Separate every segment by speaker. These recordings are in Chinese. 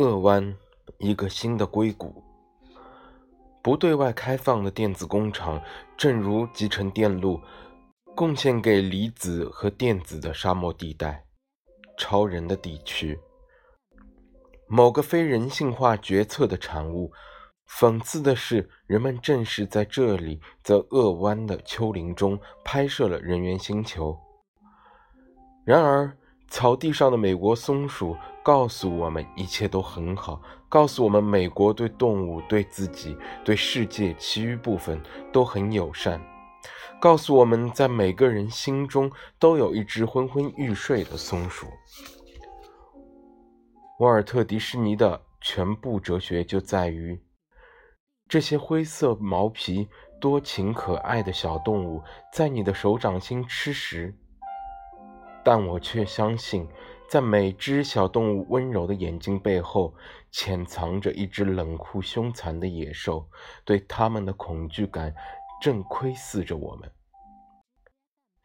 Speaker 1: 鄂湾，一个新的硅谷。不对外开放的电子工厂，正如集成电路，贡献给离子和电子的沙漠地带，超人的地区。某个非人性化决策的产物。讽刺的是，人们正是在这里，在鄂湾的丘陵中拍摄了人猿星球。然而，草地上的美国松鼠告诉我们，一切都很好，告诉我们，美国对动物、对自己、对世界其余部分都很友善，告诉我们在每个人心中都有一只昏昏欲睡的松鼠。沃尔特·迪士尼的全部哲学就在于。这些灰色毛皮、多情可爱的小动物在你的手掌心吃食，但我却相信，在每只小动物温柔的眼睛背后，潜藏着一只冷酷凶残的野兽。对它们的恐惧感正窥视着我们。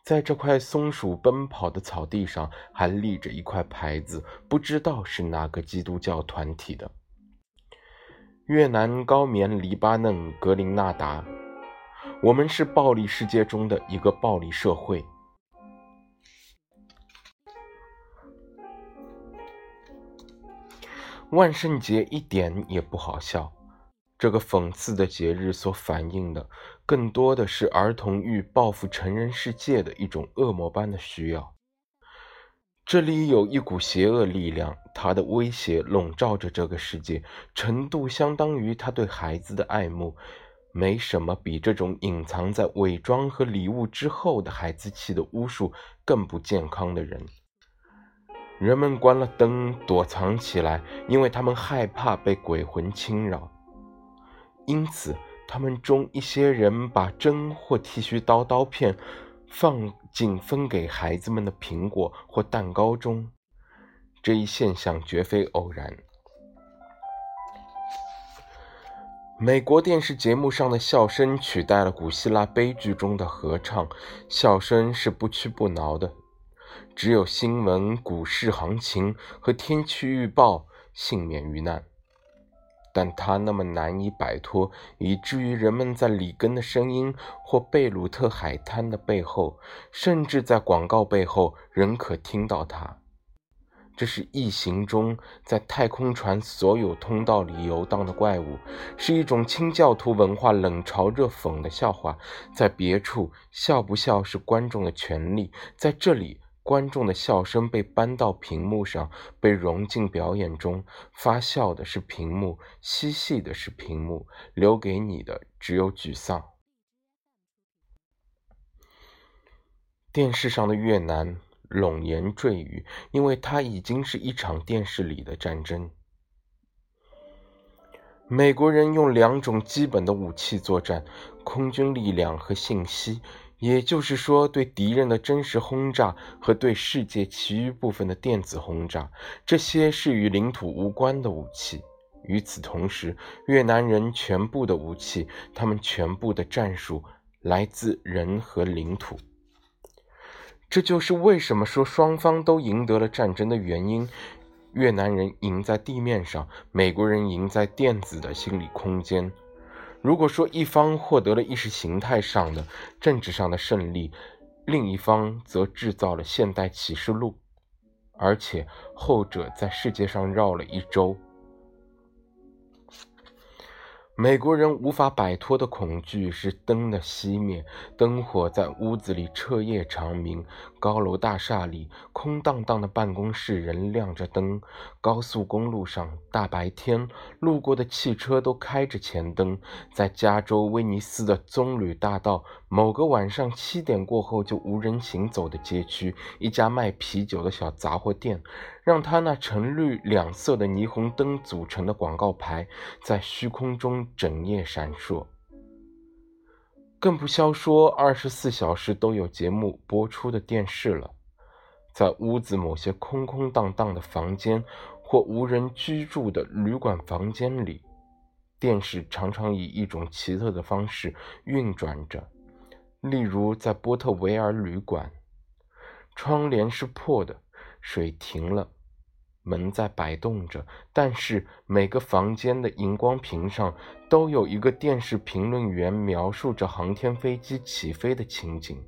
Speaker 1: 在这块松鼠奔跑的草地上，还立着一块牌子，不知道是哪个基督教团体的。越南、高棉、黎巴嫩、格林纳达，我们是暴力世界中的一个暴力社会。万圣节一点也不好笑，这个讽刺的节日所反映的，更多的是儿童欲报复成人世界的一种恶魔般的需要。这里有一股邪恶力量，它的威胁笼罩着这个世界，程度相当于他对孩子的爱慕。没什么比这种隐藏在伪装和礼物之后的孩子气的巫术更不健康的人。人们关了灯，躲藏起来，因为他们害怕被鬼魂侵扰。因此，他们中一些人把针或剃须刀刀片。放进分给孩子们的苹果或蛋糕中，这一现象绝非偶然。美国电视节目上的笑声取代了古希腊悲剧中的合唱，笑声是不屈不挠的。只有新闻、股市行情和天气预报幸免于难。但它那么难以摆脱，以至于人们在里根的声音或贝鲁特海滩的背后，甚至在广告背后，仍可听到它。这是异形中在太空船所有通道里游荡的怪物，是一种清教徒文化冷嘲热讽的笑话。在别处，笑不笑是观众的权利，在这里。观众的笑声被搬到屏幕上，被融进表演中。发笑的是屏幕，嬉戏的是屏幕，留给你的只有沮丧。电视上的越南冗言赘语，因为它已经是一场电视里的战争。美国人用两种基本的武器作战：空军力量和信息。也就是说，对敌人的真实轰炸和对世界其余部分的电子轰炸，这些是与领土无关的武器。与此同时，越南人全部的武器，他们全部的战术来自人和领土。这就是为什么说双方都赢得了战争的原因：越南人赢在地面上，美国人赢在电子的心理空间。如果说一方获得了意识形态上的、政治上的胜利，另一方则制造了现代启示录，而且后者在世界上绕了一周。美国人无法摆脱的恐惧是灯的熄灭，灯火在屋子里彻夜长明。高楼大厦里，空荡荡的办公室仍亮着灯。高速公路上，大白天，路过的汽车都开着前灯。在加州威尼斯的棕榈大道，某个晚上七点过后就无人行走的街区，一家卖啤酒的小杂货店。让他那橙绿两色的霓虹灯组成的广告牌在虚空中整夜闪烁。更不消说二十四小时都有节目播出的电视了。在屋子某些空空荡荡的房间或无人居住的旅馆房间里，电视常常以一种奇特的方式运转着。例如，在波特维尔旅馆，窗帘是破的，水停了。门在摆动着，但是每个房间的荧光屏上都有一个电视评论员描述着航天飞机起飞的情景。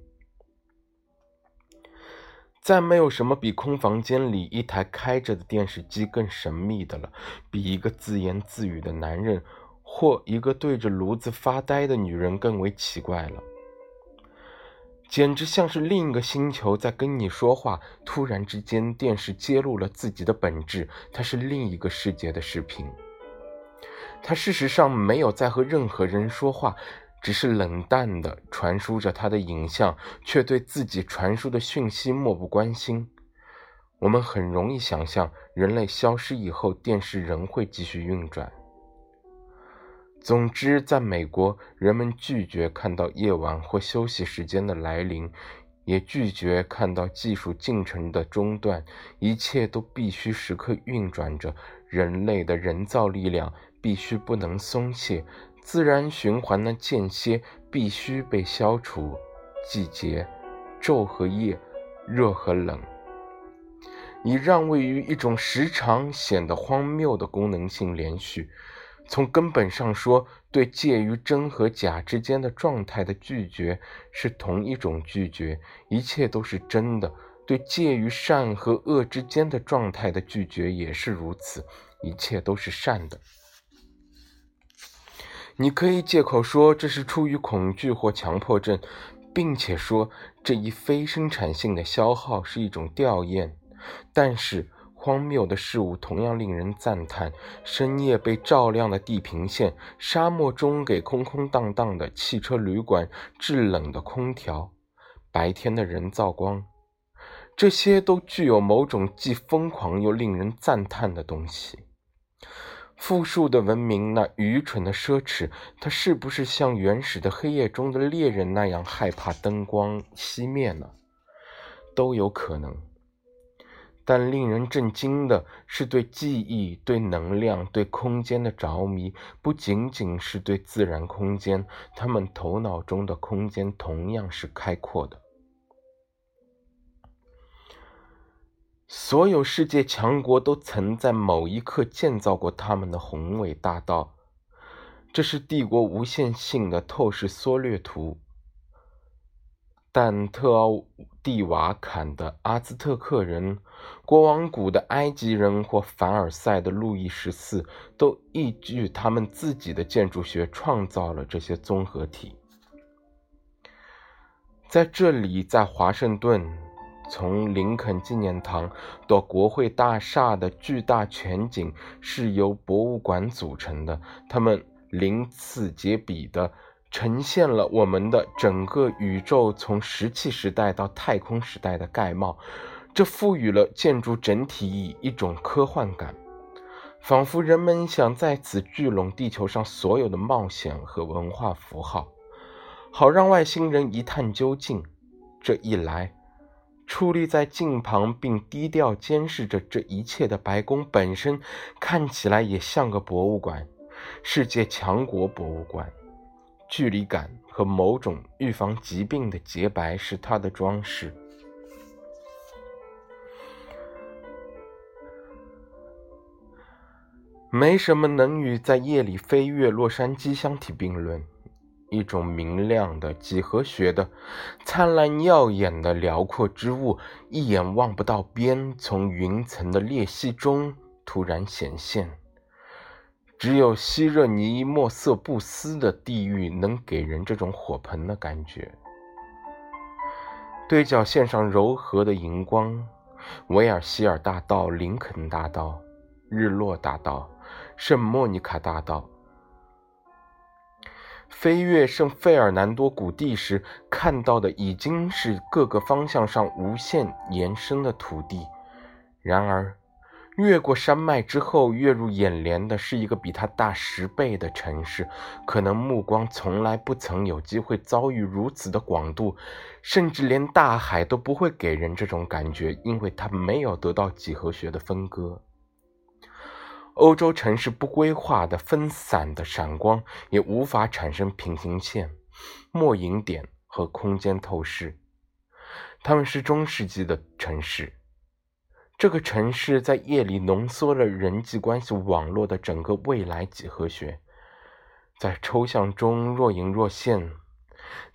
Speaker 1: 再没有什么比空房间里一台开着的电视机更神秘的了，比一个自言自语的男人或一个对着炉子发呆的女人更为奇怪了。简直像是另一个星球在跟你说话。突然之间，电视揭露了自己的本质，它是另一个世界的视频。它事实上没有在和任何人说话。只是冷淡地传输着他的影像，却对自己传输的讯息漠不关心。我们很容易想象，人类消失以后，电视仍会继续运转。总之，在美国，人们拒绝看到夜晚或休息时间的来临，也拒绝看到技术进程的中断。一切都必须时刻运转着，人类的人造力量必须不能松懈。自然循环的间歇必须被消除，季节、昼和夜、热和冷，以让位于一种时常显得荒谬的功能性连续。从根本上说，对介于真和假之间的状态的拒绝是同一种拒绝，一切都是真的；对介于善和恶之间的状态的拒绝也是如此，一切都是善的。你可以借口说这是出于恐惧或强迫症，并且说这一非生产性的消耗是一种吊唁。但是荒谬的事物同样令人赞叹：深夜被照亮的地平线，沙漠中给空空荡荡的汽车旅馆制冷的空调，白天的人造光，这些都具有某种既疯狂又令人赞叹的东西。复数的文明，那愚蠢的奢侈，它是不是像原始的黑夜中的猎人那样害怕灯光熄灭呢？都有可能。但令人震惊的是，对记忆、对能量、对空间的着迷，不仅仅是对自然空间，他们头脑中的空间同样是开阔的。所有世界强国都曾在某一刻建造过他们的宏伟大道，这是帝国无限性的透视缩略图。但特奥蒂瓦坎的阿兹特克人、国王谷的埃及人或凡尔赛的路易十四，都依据他们自己的建筑学创造了这些综合体。在这里，在华盛顿。从林肯纪念堂到国会大厦的巨大全景是由博物馆组成的，他们鳞次栉比的呈现了我们的整个宇宙从石器时代到太空时代的概貌，这赋予了建筑整体以一种科幻感，仿佛人们想在此聚拢地球上所有的冒险和文化符号，好让外星人一探究竟。这一来。矗立在镜旁并低调监视着这一切的白宫本身，看起来也像个博物馆，世界强国博物馆。距离感和某种预防疾病的洁白是它的装饰。没什么能与在夜里飞越洛杉矶相提并论。一种明亮的几何学的、灿烂耀眼的辽阔之物，一眼望不到边，从云层的裂隙中突然显现。只有希热尼莫瑟布斯的地狱能给人这种火盆的感觉。对角线上柔和的荧光，维尔希尔大道、林肯大道、日落大道、圣莫妮卡大道。飞越圣费尔南多谷地时看到的已经是各个方向上无限延伸的土地，然而，越过山脉之后，跃入眼帘的是一个比它大十倍的城市。可能目光从来不曾有机会遭遇如此的广度，甚至连大海都不会给人这种感觉，因为它没有得到几何学的分割。欧洲城市不规划的分散的闪光也无法产生平行线、末影点和空间透视。他们是中世纪的城市，这个城市在夜里浓缩了人际关系网络的整个未来几何学，在抽象中若隐若现，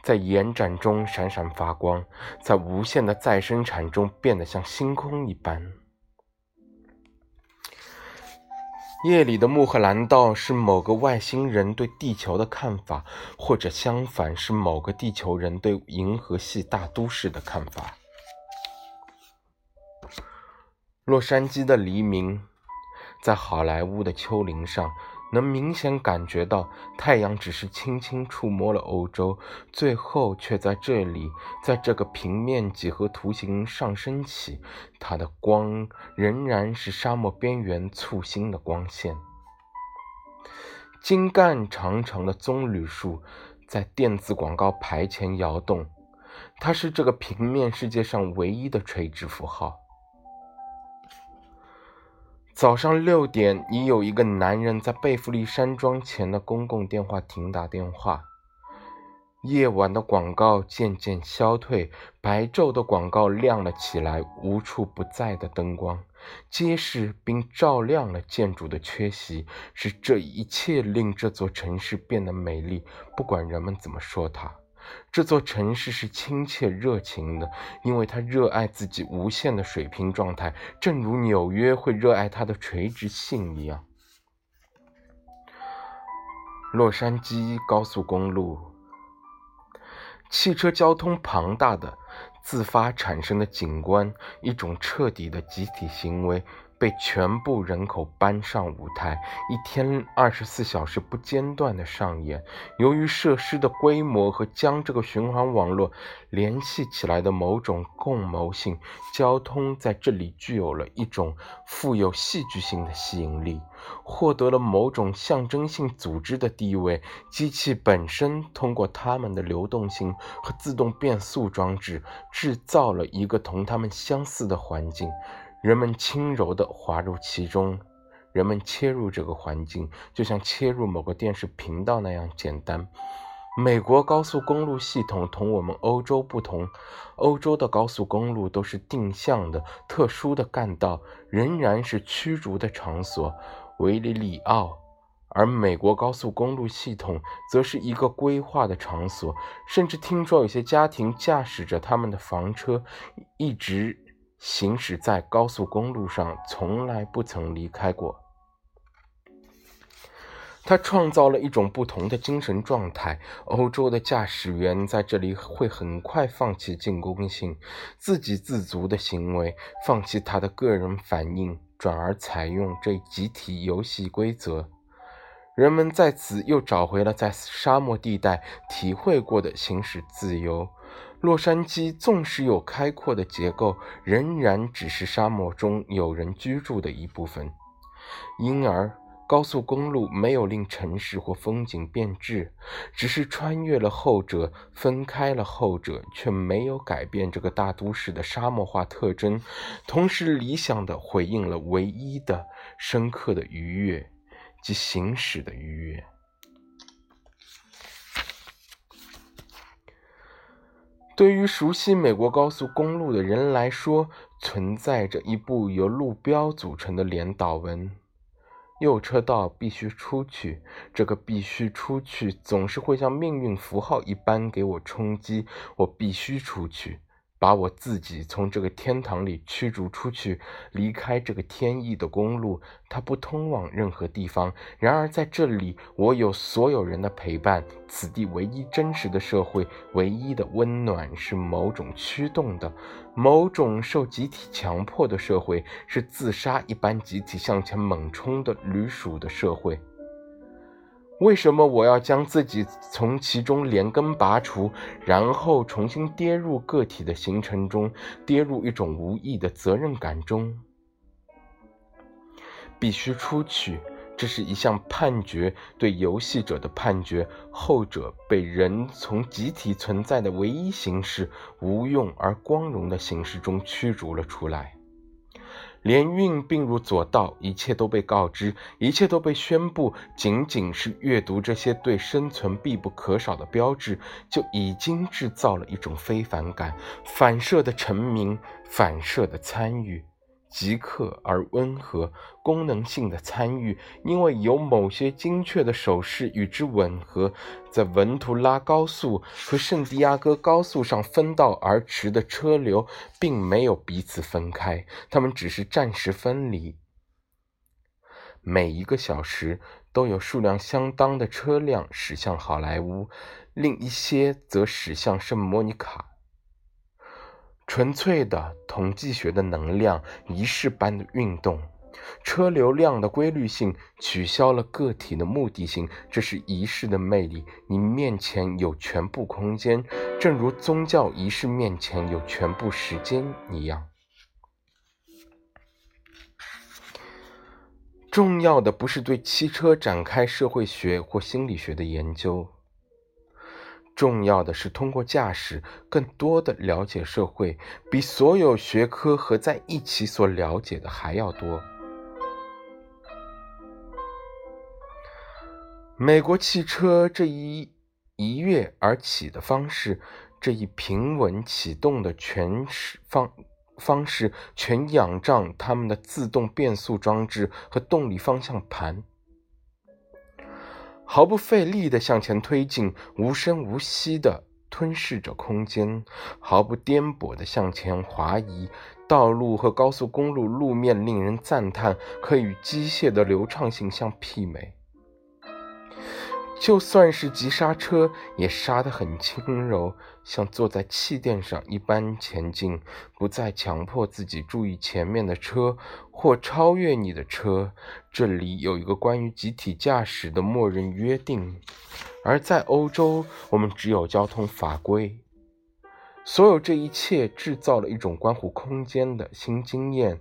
Speaker 1: 在延展中闪闪发光，在无限的再生产中变得像星空一般。夜里的穆赫兰道是某个外星人对地球的看法，或者相反是某个地球人对银河系大都市的看法。洛杉矶的黎明，在好莱坞的丘陵上。能明显感觉到，太阳只是轻轻触摸了欧洲，最后却在这里，在这个平面几何图形上升起。它的光仍然是沙漠边缘簇新的光线。精干长长的棕榈树在电子广告牌前摇动，它是这个平面世界上唯一的垂直符号。早上六点，已有一个男人在贝弗利山庄前的公共电话亭打电话。夜晚的广告渐渐消退，白昼的广告亮了起来。无处不在的灯光，揭示并照亮了建筑的缺席，使这一切令这座城市变得美丽。不管人们怎么说它。这座城市是亲切热情的，因为它热爱自己无限的水平状态，正如纽约会热爱它的垂直性一样。洛杉矶高速公路，汽车交通庞大的、自发产生的景观，一种彻底的集体行为。被全部人口搬上舞台，一天二十四小时不间断的上演。由于设施的规模和将这个循环网络联系起来的某种共谋性，交通在这里具有了一种富有戏剧性的吸引力，获得了某种象征性组织的地位。机器本身通过它们的流动性和自动变速装置，制造了一个同它们相似的环境。人们轻柔地滑入其中，人们切入这个环境，就像切入某个电视频道那样简单。美国高速公路系统同我们欧洲不同，欧洲的高速公路都是定向的、特殊的干道，仍然是驱逐的场所，维里里奥；而美国高速公路系统则是一个规划的场所，甚至听说有些家庭驾驶着他们的房车，一直。行驶在高速公路上，从来不曾离开过。他创造了一种不同的精神状态。欧洲的驾驶员在这里会很快放弃进攻性、自给自足的行为，放弃他的个人反应，转而采用这集体游戏规则。人们在此又找回了在沙漠地带体会过的行驶自由。洛杉矶纵使有开阔的结构，仍然只是沙漠中有人居住的一部分。因而，高速公路没有令城市或风景变质，只是穿越了后者，分开了后者，却没有改变这个大都市的沙漠化特征。同时，理想地回应了唯一的、深刻的愉悦，即行驶的愉悦。对于熟悉美国高速公路的人来说，存在着一部由路标组成的连岛文：右车道必须出去。这个必须出去总是会像命运符号一般给我冲击。我必须出去。把我自己从这个天堂里驱逐出去，离开这个天意的公路，它不通往任何地方。然而在这里，我有所有人的陪伴。此地唯一真实的社会，唯一的温暖是某种驱动的，某种受集体强迫的社会，是自杀一般集体向前猛冲的旅鼠的社会。为什么我要将自己从其中连根拔除，然后重新跌入个体的形成中，跌入一种无意的责任感中？必须出去，这是一项判决，对游戏者的判决。后者被人从集体存在的唯一形式——无用而光荣的形式中驱逐了出来。连运并入左道，一切都被告知，一切都被宣布。仅仅是阅读这些对生存必不可少的标志，就已经制造了一种非凡感，反射的成名，反射的参与。即刻而温和、功能性的参与，因为有某些精确的手势与之吻合，在文图拉高速和圣地亚哥高速上分道而驰的车流，并没有彼此分开，它们只是暂时分离。每一个小时都有数量相当的车辆驶向好莱坞，另一些则驶向圣莫尼卡。纯粹的统计学的能量，仪式般的运动，车流量的规律性取消了个体的目的性，这是仪式的魅力。你面前有全部空间，正如宗教仪式面前有全部时间一样。重要的不是对汽车展开社会学或心理学的研究。重要的是通过驾驶更多的了解社会，比所有学科合在一起所了解的还要多。美国汽车这一一跃而起的方式，这一平稳启动的全方方式，全仰仗他们的自动变速装置和动力方向盘。毫不费力地向前推进，无声无息地吞噬着空间，毫不颠簸地向前滑移。道路和高速公路路面令人赞叹，可与机械的流畅性相媲美。就算是急刹车，也刹得很轻柔，像坐在气垫上一般前进，不再强迫自己注意前面的车或超越你的车。这里有一个关于集体驾驶的默认约定，而在欧洲，我们只有交通法规。所有这一切制造了一种关乎空间的新经验。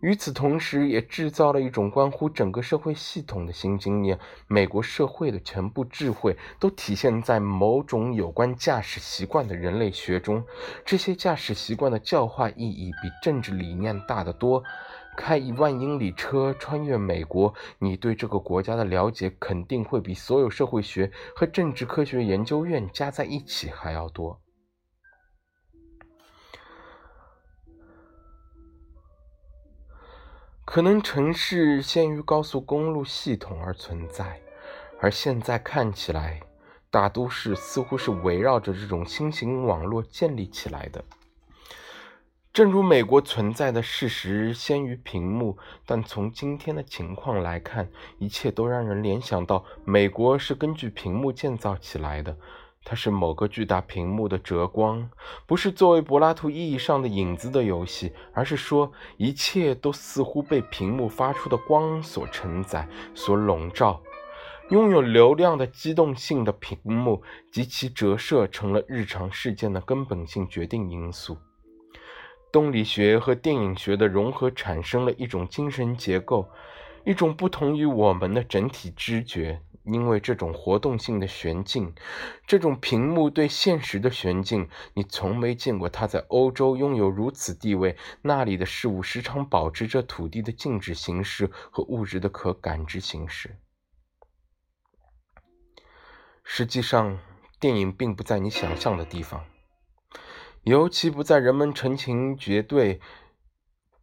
Speaker 1: 与此同时，也制造了一种关乎整个社会系统的新经验。美国社会的全部智慧都体现在某种有关驾驶习惯的人类学中。这些驾驶习惯的教化意义比政治理念大得多。开一万英里车穿越美国，你对这个国家的了解肯定会比所有社会学和政治科学研究院加在一起还要多。可能城市先于高速公路系统而存在，而现在看起来，大都市似乎是围绕着这种新型网络建立起来的。正如美国存在的事实先于屏幕，但从今天的情况来看，一切都让人联想到美国是根据屏幕建造起来的。它是某个巨大屏幕的折光，不是作为柏拉图意义上的影子的游戏，而是说一切都似乎被屏幕发出的光所承载、所笼罩。拥有流量的机动性的屏幕及其折射成了日常事件的根本性决定因素。动力学和电影学的融合产生了一种精神结构，一种不同于我们的整体知觉。因为这种活动性的悬镜，这种屏幕对现实的悬镜，你从没见过它在欧洲拥有如此地位。那里的事物时常保持着土地的静止形式和物质的可感知形式。实际上，电影并不在你想象的地方，尤其不在人们成群结队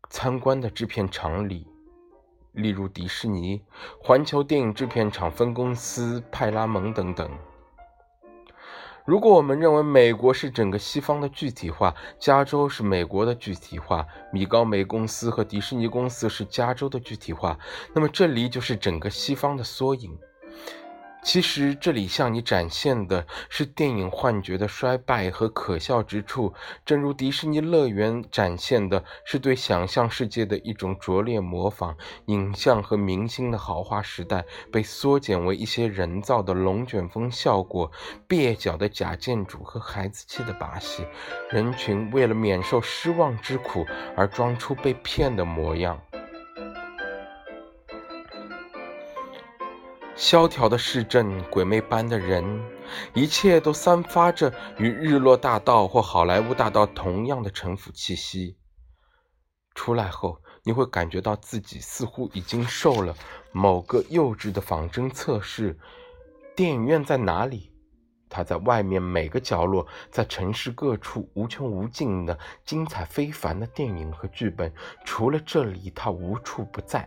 Speaker 1: 参观的制片厂里。例如迪士尼、环球电影制片厂分公司、派拉蒙等等。如果我们认为美国是整个西方的具体化，加州是美国的具体化，米高梅公司和迪士尼公司是加州的具体化，那么这里就是整个西方的缩影。其实，这里向你展现的是电影幻觉的衰败和可笑之处，正如迪士尼乐园展现的是对想象世界的一种拙劣模仿。影像和明星的豪华时代被缩减为一些人造的龙卷风效果、蹩脚的假建筑和孩子气的把戏。人群为了免受失望之苦而装出被骗的模样。萧条的市镇，鬼魅般的人，一切都散发着与日落大道或好莱坞大道同样的城府气息。出来后，你会感觉到自己似乎已经受了某个幼稚的仿真测试。电影院在哪里？它在外面每个角落，在城市各处无穷无尽的精彩非凡的电影和剧本，除了这里，它无处不在。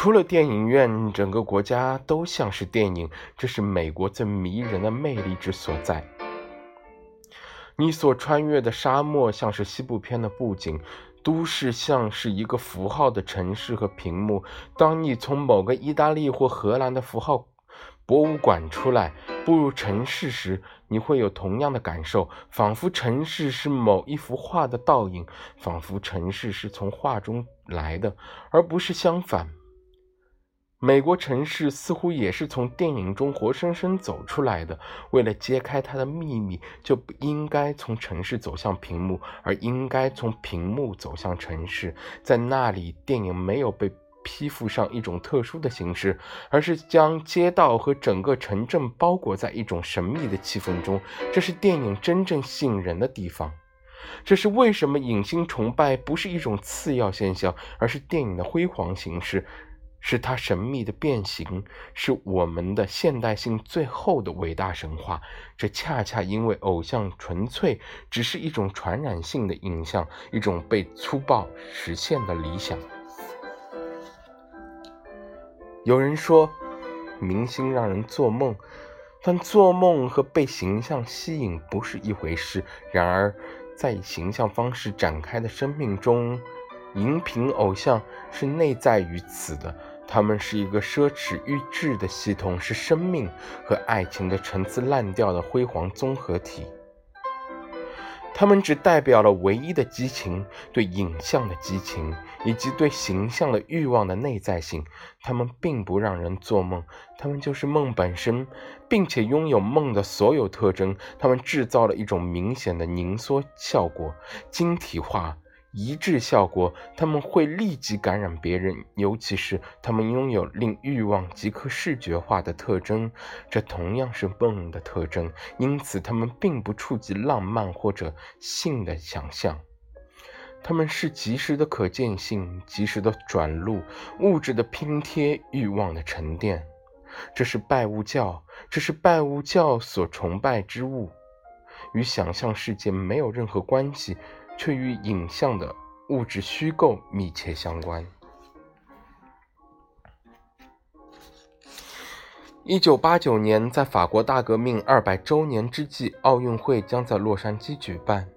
Speaker 1: 除了电影院，整个国家都像是电影，这是美国最迷人的魅力之所在。你所穿越的沙漠像是西部片的布景，都市像是一个符号的城市和屏幕。当你从某个意大利或荷兰的符号博物馆出来，步入城市时，你会有同样的感受，仿佛城市是某一幅画的倒影，仿佛城市是从画中来的，而不是相反。美国城市似乎也是从电影中活生生走出来的。为了揭开它的秘密，就不应该从城市走向屏幕，而应该从屏幕走向城市。在那里，电影没有被披附上一种特殊的形式，而是将街道和整个城镇包裹在一种神秘的气氛中。这是电影真正吸引人的地方。这是为什么影星崇拜不是一种次要现象，而是电影的辉煌形式。是它神秘的变形，是我们的现代性最后的伟大神话。这恰恰因为偶像纯粹只是一种传染性的影像，一种被粗暴实现的理想。有人说，明星让人做梦，但做梦和被形象吸引不是一回事。然而，在以形象方式展开的生命中，荧屏偶像是内在于此的。他们是一个奢侈预制的系统，是生命和爱情的陈词滥调的辉煌综合体。他们只代表了唯一的激情，对影像的激情，以及对形象的欲望的内在性。他们并不让人做梦，他们就是梦本身，并且拥有梦的所有特征。他们制造了一种明显的凝缩效果，晶体化。一致效果，他们会立即感染别人，尤其是他们拥有令欲望即刻视觉化的特征，这同样是梦的特征。因此，他们并不触及浪漫或者性的想象，他们是即时的可见性、即时的转录、物质的拼贴、欲望的沉淀。这是拜物教，这是拜物教所崇拜之物，与想象世界没有任何关系。却与影像的物质虚构密切相关。一九八九年，在法国大革命二百周年之际，奥运会将在洛杉矶举办。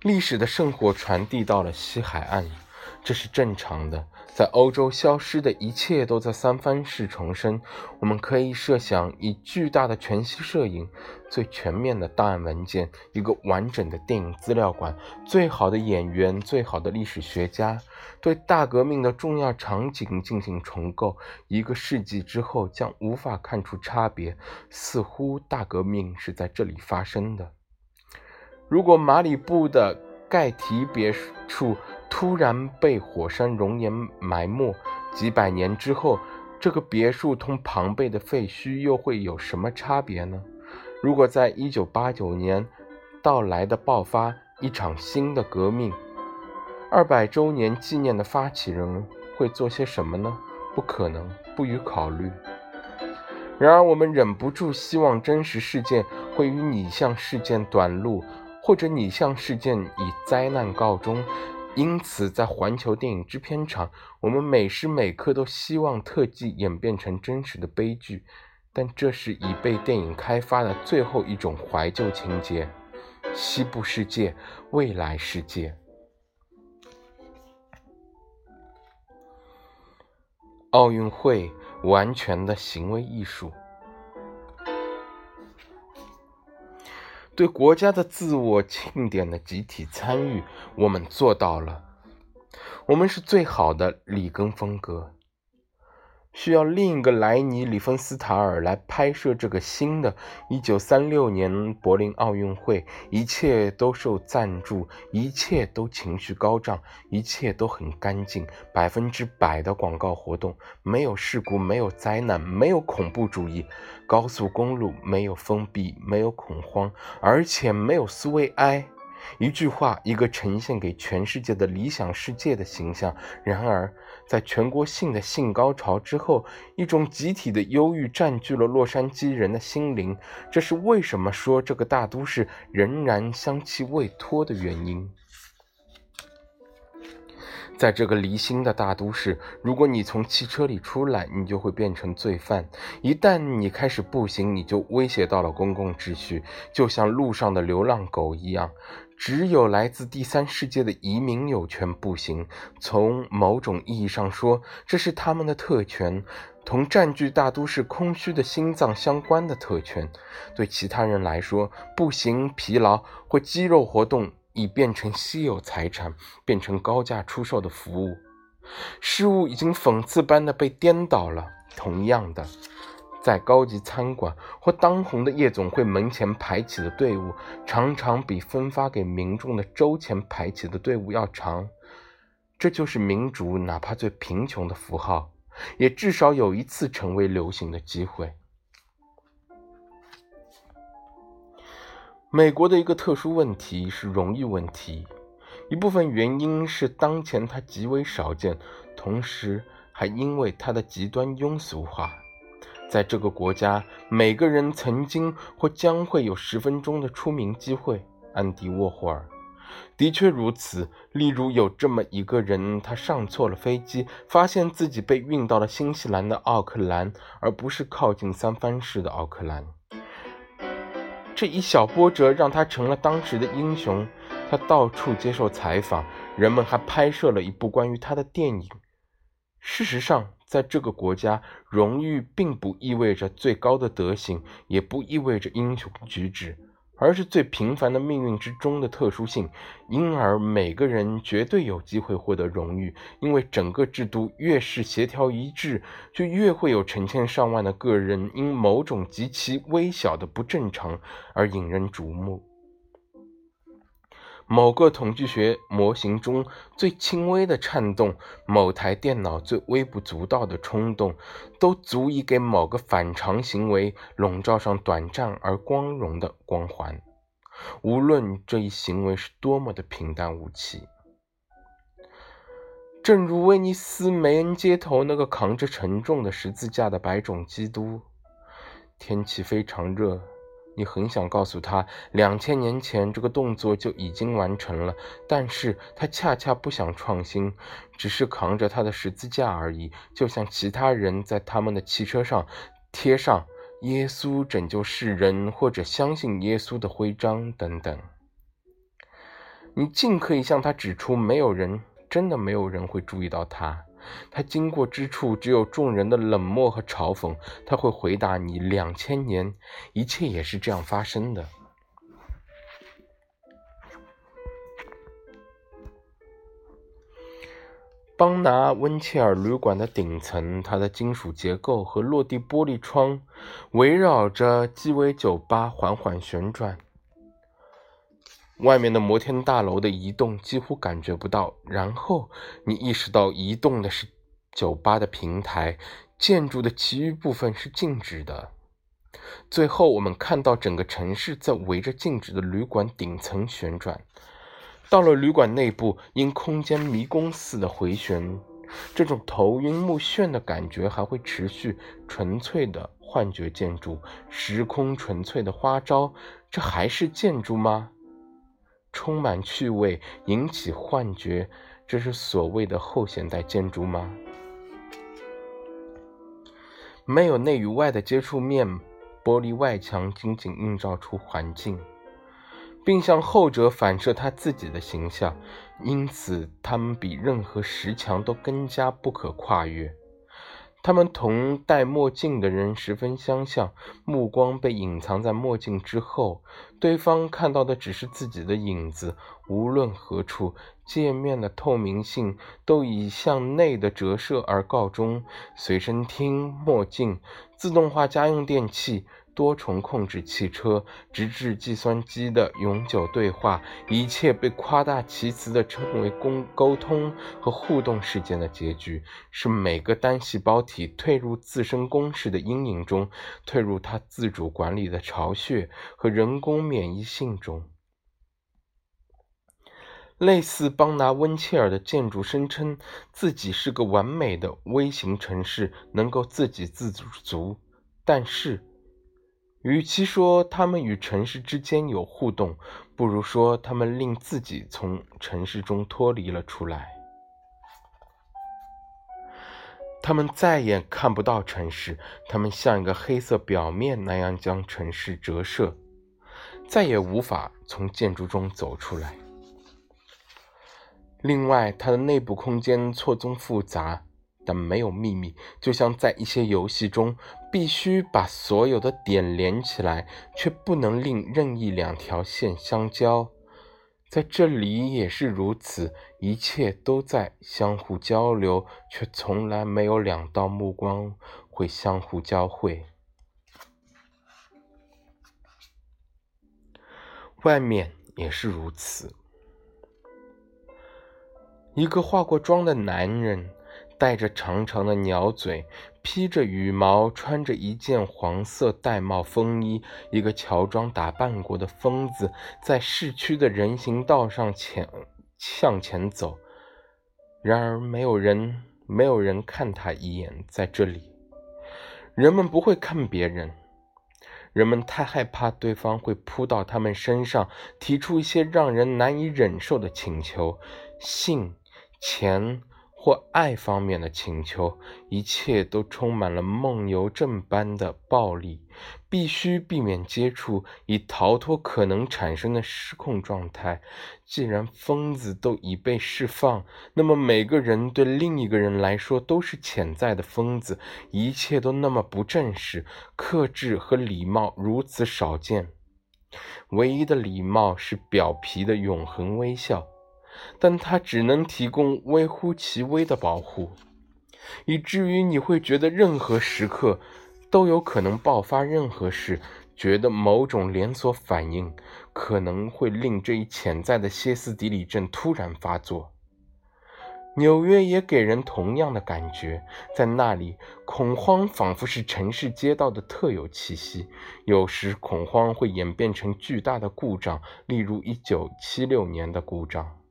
Speaker 1: 历史的圣火传递到了西海岸，这是正常的。在欧洲消失的一切都在三藩市重生。我们可以设想，以巨大的全息摄影、最全面的档案文件、一个完整的电影资料馆、最好的演员、最好的历史学家，对大革命的重要场景进行重构。一个世纪之后，将无法看出差别。似乎大革命是在这里发生的。如果马里布的盖提别墅，突然被火山熔岩埋没，几百年之后，这个别墅同庞贝的废墟又会有什么差别呢？如果在一九八九年到来的爆发一场新的革命，二百周年纪念的发起人会做些什么呢？不可能，不予考虑。然而，我们忍不住希望真实事件会与拟像事件短路，或者拟像事件以灾难告终。因此，在环球电影制片厂，我们每时每刻都希望特技演变成真实的悲剧，但这是已被电影开发的最后一种怀旧情节——西部世界、未来世界。奥运会，完全的行为艺术。对国家的自我庆典的集体参与，我们做到了。我们是最好的里根风格。需要另一个莱尼·里芬斯塔尔来拍摄这个新的1936年柏林奥运会。一切都受赞助，一切都情绪高涨，一切都很干净，百分之百的广告活动，没有事故，没有灾难，没有恐怖主义，高速公路没有封闭，没有恐慌，而且没有苏维埃。一句话，一个呈现给全世界的理想世界的形象。然而。在全国性的性高潮之后，一种集体的忧郁占据了洛杉矶人的心灵。这是为什么说这个大都市仍然香气未脱的原因。在这个离心的大都市，如果你从汽车里出来，你就会变成罪犯；一旦你开始步行，你就威胁到了公共秩序，就像路上的流浪狗一样。只有来自第三世界的移民有权步行。从某种意义上说，这是他们的特权，同占据大都市空虚的心脏相关的特权。对其他人来说，步行疲劳或肌肉活动已变成稀有财产，变成高价出售的服务。事物已经讽刺般的被颠倒了。同样的。在高级餐馆或当红的夜总会门前排起的队伍，常常比分发给民众的周前排起的队伍要长。这就是民主，哪怕最贫穷的符号，也至少有一次成为流行的机会。美国的一个特殊问题是荣誉问题，一部分原因是当前它极为少见，同时还因为它的极端庸俗化。在这个国家，每个人曾经或将会有十分钟的出名机会。安迪沃霍尔的确如此。例如，有这么一个人，他上错了飞机，发现自己被运到了新西兰的奥克兰，而不是靠近三藩市的奥克兰。这一小波折让他成了当时的英雄。他到处接受采访，人们还拍摄了一部关于他的电影。事实上，在这个国家，荣誉并不意味着最高的德行，也不意味着英雄举止，而是最平凡的命运之中的特殊性。因而，每个人绝对有机会获得荣誉，因为整个制度越是协调一致，就越会有成千上万的个人因某种极其微小的不正常而引人瞩目。某个统计学模型中最轻微的颤动，某台电脑最微不足道的冲动，都足以给某个反常行为笼罩上短暂而光荣的光环，无论这一行为是多么的平淡无奇。正如威尼斯梅恩街头那个扛着沉重的十字架的白种基督，天气非常热。你很想告诉他，两千年前这个动作就已经完成了，但是他恰恰不想创新，只是扛着他的十字架而已，就像其他人在他们的汽车上贴上“耶稣拯救世人”或者“相信耶稣”的徽章等等。你尽可以向他指出，没有人，真的没有人会注意到他。他经过之处，只有众人的冷漠和嘲讽。他会回答你：两千年，一切也是这样发生的。邦拿温切尔旅馆的顶层，它的金属结构和落地玻璃窗围绕着鸡尾酒吧缓缓旋转。外面的摩天大楼的移动几乎感觉不到，然后你意识到移动的是酒吧的平台，建筑的其余部分是静止的。最后，我们看到整个城市在围着静止的旅馆顶层旋转。到了旅馆内部，因空间迷宫似的回旋，这种头晕目眩的感觉还会持续。纯粹的幻觉建筑，时空纯粹的花招，这还是建筑吗？充满趣味，引起幻觉，这是所谓的后现代建筑吗？没有内与外的接触面，玻璃外墙仅仅映照出环境，并向后者反射他自己的形象，因此他们比任何石墙都更加不可跨越。他们同戴墨镜的人十分相像，目光被隐藏在墨镜之后，对方看到的只是自己的影子。无论何处，界面的透明性都以向内的折射而告终。随身听、墨镜、自动化家用电器。多重控制汽车，直至计算机的永久对话，一切被夸大其词的称为沟沟通和互动事件的结局，是每个单细胞体退入自身公式的阴影中，退入它自主管理的巢穴和人工免疫性中。类似邦拿温切尔的建筑，声称自己是个完美的微型城市，能够自给自足。但是，与其说他们与城市之间有互动，不如说他们令自己从城市中脱离了出来。他们再也看不到城市，他们像一个黑色表面那样将城市折射，再也无法从建筑中走出来。另外，它的内部空间错综复杂，但没有秘密，就像在一些游戏中，必须把所有的点连起来，却不能令任意两条线相交。在这里也是如此，一切都在相互交流，却从来没有两道目光会相互交汇。外面也是如此。一个化过妆的男人，带着长长的鸟嘴，披着羽毛，穿着一件黄色玳瑁风衣，一个乔装打扮过的疯子，在市区的人行道上前向前走。然而，没有人，没有人看他一眼。在这里，人们不会看别人，人们太害怕对方会扑到他们身上，提出一些让人难以忍受的请求，性。钱或爱方面的请求，一切都充满了梦游症般的暴力，必须避免接触，以逃脱可能产生的失控状态。既然疯子都已被释放，那么每个人对另一个人来说都是潜在的疯子，一切都那么不正式、克制和礼貌如此少见。唯一的礼貌是表皮的永恒微笑。但它只能提供微乎其微的保护，以至于你会觉得任何时刻都有可能爆发任何事，觉得某种连锁反应可能会令这一潜在的歇斯底里症突然发作。纽约也给人同样的感觉，在那里，恐慌仿佛是城市街道的特有气息。有时，恐慌会演变成巨大的故障，例如1976年的故障。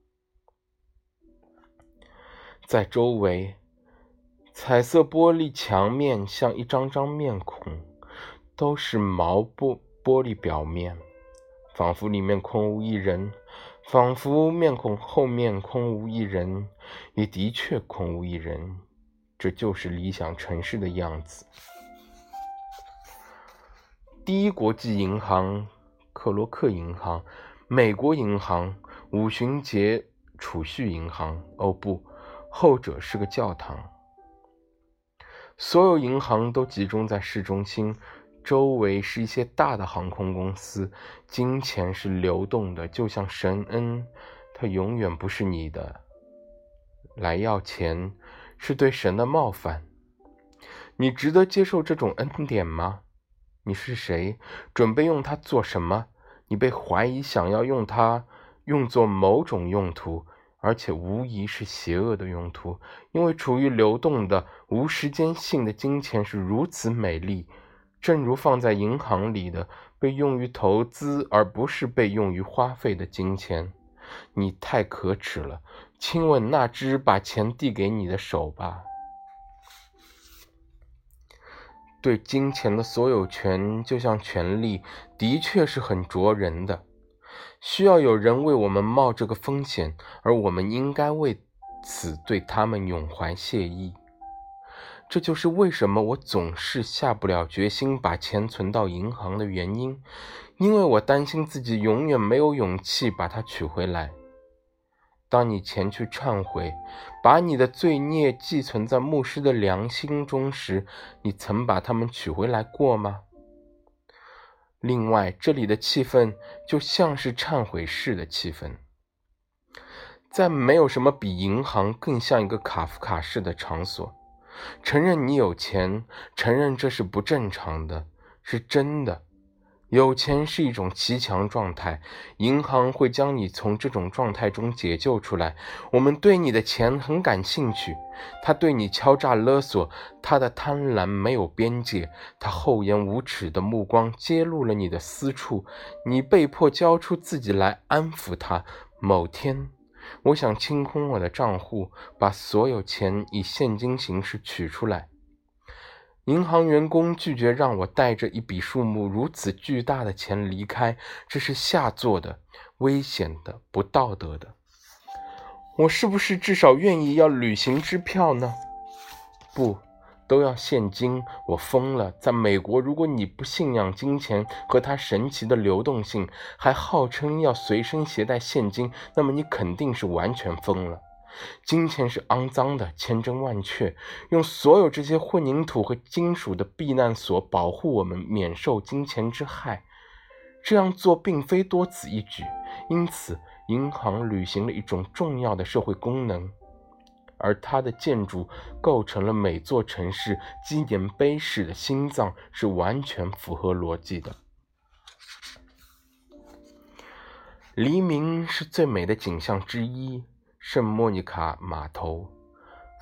Speaker 1: 在周围，彩色玻璃墙面像一张张面孔，都是毛玻玻璃表面，仿佛里面空无一人，仿佛面孔后面空无一人，也的确空无一人。这就是理想城市的样子。第一国际银行、克罗克银行、美国银行、五旬节储蓄银行，哦不。后者是个教堂，所有银行都集中在市中心，周围是一些大的航空公司。金钱是流动的，就像神恩，它永远不是你的。来要钱是对神的冒犯。你值得接受这种恩典吗？你是谁？准备用它做什么？你被怀疑想要用它用作某种用途。而且无疑是邪恶的用途，因为处于流动的、无时间性的金钱是如此美丽，正如放在银行里的被用于投资而不是被用于花费的金钱。你太可耻了！亲吻那只把钱递给你的手吧。对金钱的所有权，就像权力，的确是很灼人的。需要有人为我们冒这个风险，而我们应该为此对他们永怀谢意。这就是为什么我总是下不了决心把钱存到银行的原因，因为我担心自己永远没有勇气把它取回来。当你前去忏悔，把你的罪孽寄存在牧师的良心中时，你曾把它们取回来过吗？另外，这里的气氛就像是忏悔室的气氛，在没有什么比银行更像一个卡夫卡式的场所。承认你有钱，承认这是不正常的，是真的。有钱是一种极强状态，银行会将你从这种状态中解救出来。我们对你的钱很感兴趣，他对你敲诈勒索，他的贪婪没有边界，他厚颜无耻的目光揭露了你的私处，你被迫交出自己来安抚他。某天，我想清空我的账户，把所有钱以现金形式取出来。银行员工拒绝让我带着一笔数目如此巨大的钱离开，这是下作的、危险的、不道德的。我是不是至少愿意要旅行支票呢？不。都要现金，我疯了！在美国，如果你不信仰金钱和它神奇的流动性，还号称要随身携带现金，那么你肯定是完全疯了。金钱是肮脏的，千真万确。用所有这些混凝土和金属的避难所保护我们免受金钱之害，这样做并非多此一举。因此，银行履行了一种重要的社会功能。而它的建筑构成了每座城市纪念碑式的心脏，是完全符合逻辑的。黎明是最美的景象之一，圣莫妮卡码头，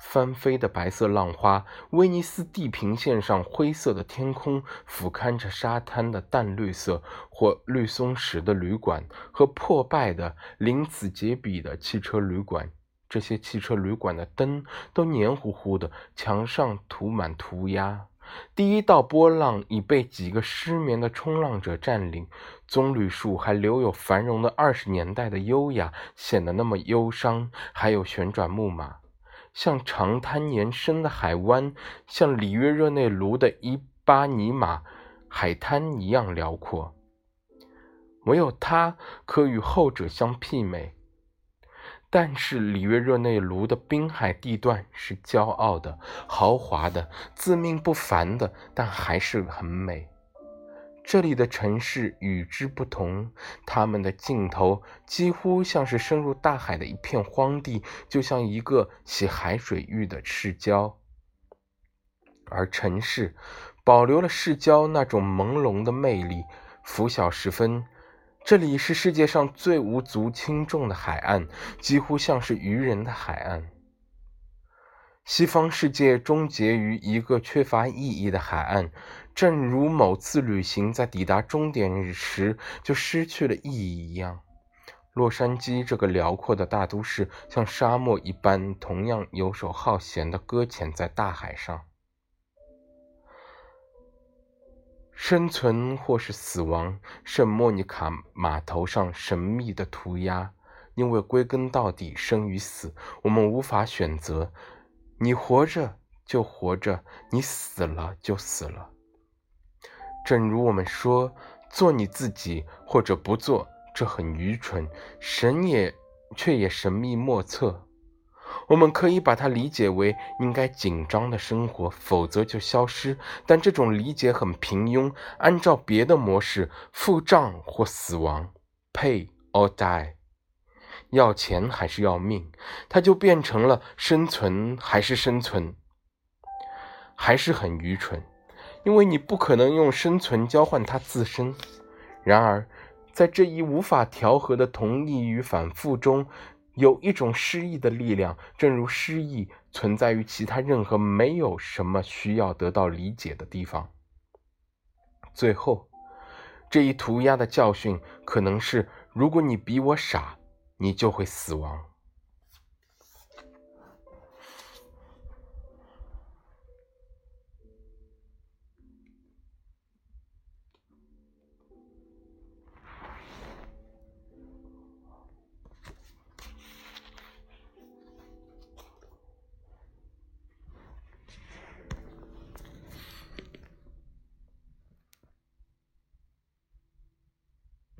Speaker 1: 翻飞的白色浪花，威尼斯地平线上灰色的天空，俯瞰着沙滩的淡绿色或绿松石的旅馆和破败的鳞次栉比的汽车旅馆。这些汽车旅馆的灯都黏糊糊的，墙上涂满涂鸦。第一道波浪已被几个失眠的冲浪者占领，棕榈树还留有繁荣的二十年代的优雅，显得那么忧伤。还有旋转木马，像长滩延伸的海湾，像里约热内卢的伊巴尼马海滩一样辽阔。唯有它可与后者相媲美。但是里约热内卢的滨海地段是骄傲的、豪华的、自命不凡的，但还是很美。这里的城市与之不同，它们的尽头几乎像是深入大海的一片荒地，就像一个洗海水浴的市郊。而城市保留了市郊那种朦胧的魅力，拂晓时分。这里是世界上最无足轻重的海岸，几乎像是渔人的海岸。西方世界终结于一个缺乏意义的海岸，正如某次旅行在抵达终点时就失去了意义一样。洛杉矶这个辽阔的大都市，像沙漠一般，同样游手好闲地搁浅在大海上。生存或是死亡，圣莫妮卡码头上神秘的涂鸦。因为归根到底，生与死，我们无法选择。你活着就活着，你死了就死了。正如我们说，做你自己或者不做，这很愚蠢。神也，却也神秘莫测。我们可以把它理解为应该紧张的生活，否则就消失。但这种理解很平庸。按照别的模式，付账或死亡，pay or die，要钱还是要命，它就变成了生存还是生存，还是很愚蠢，因为你不可能用生存交换它自身。然而，在这一无法调和的同意与反复中。有一种诗意的力量，正如诗意存在于其他任何没有什么需要得到理解的地方。最后，这一涂鸦的教训可能是：如果你比我傻，你就会死亡。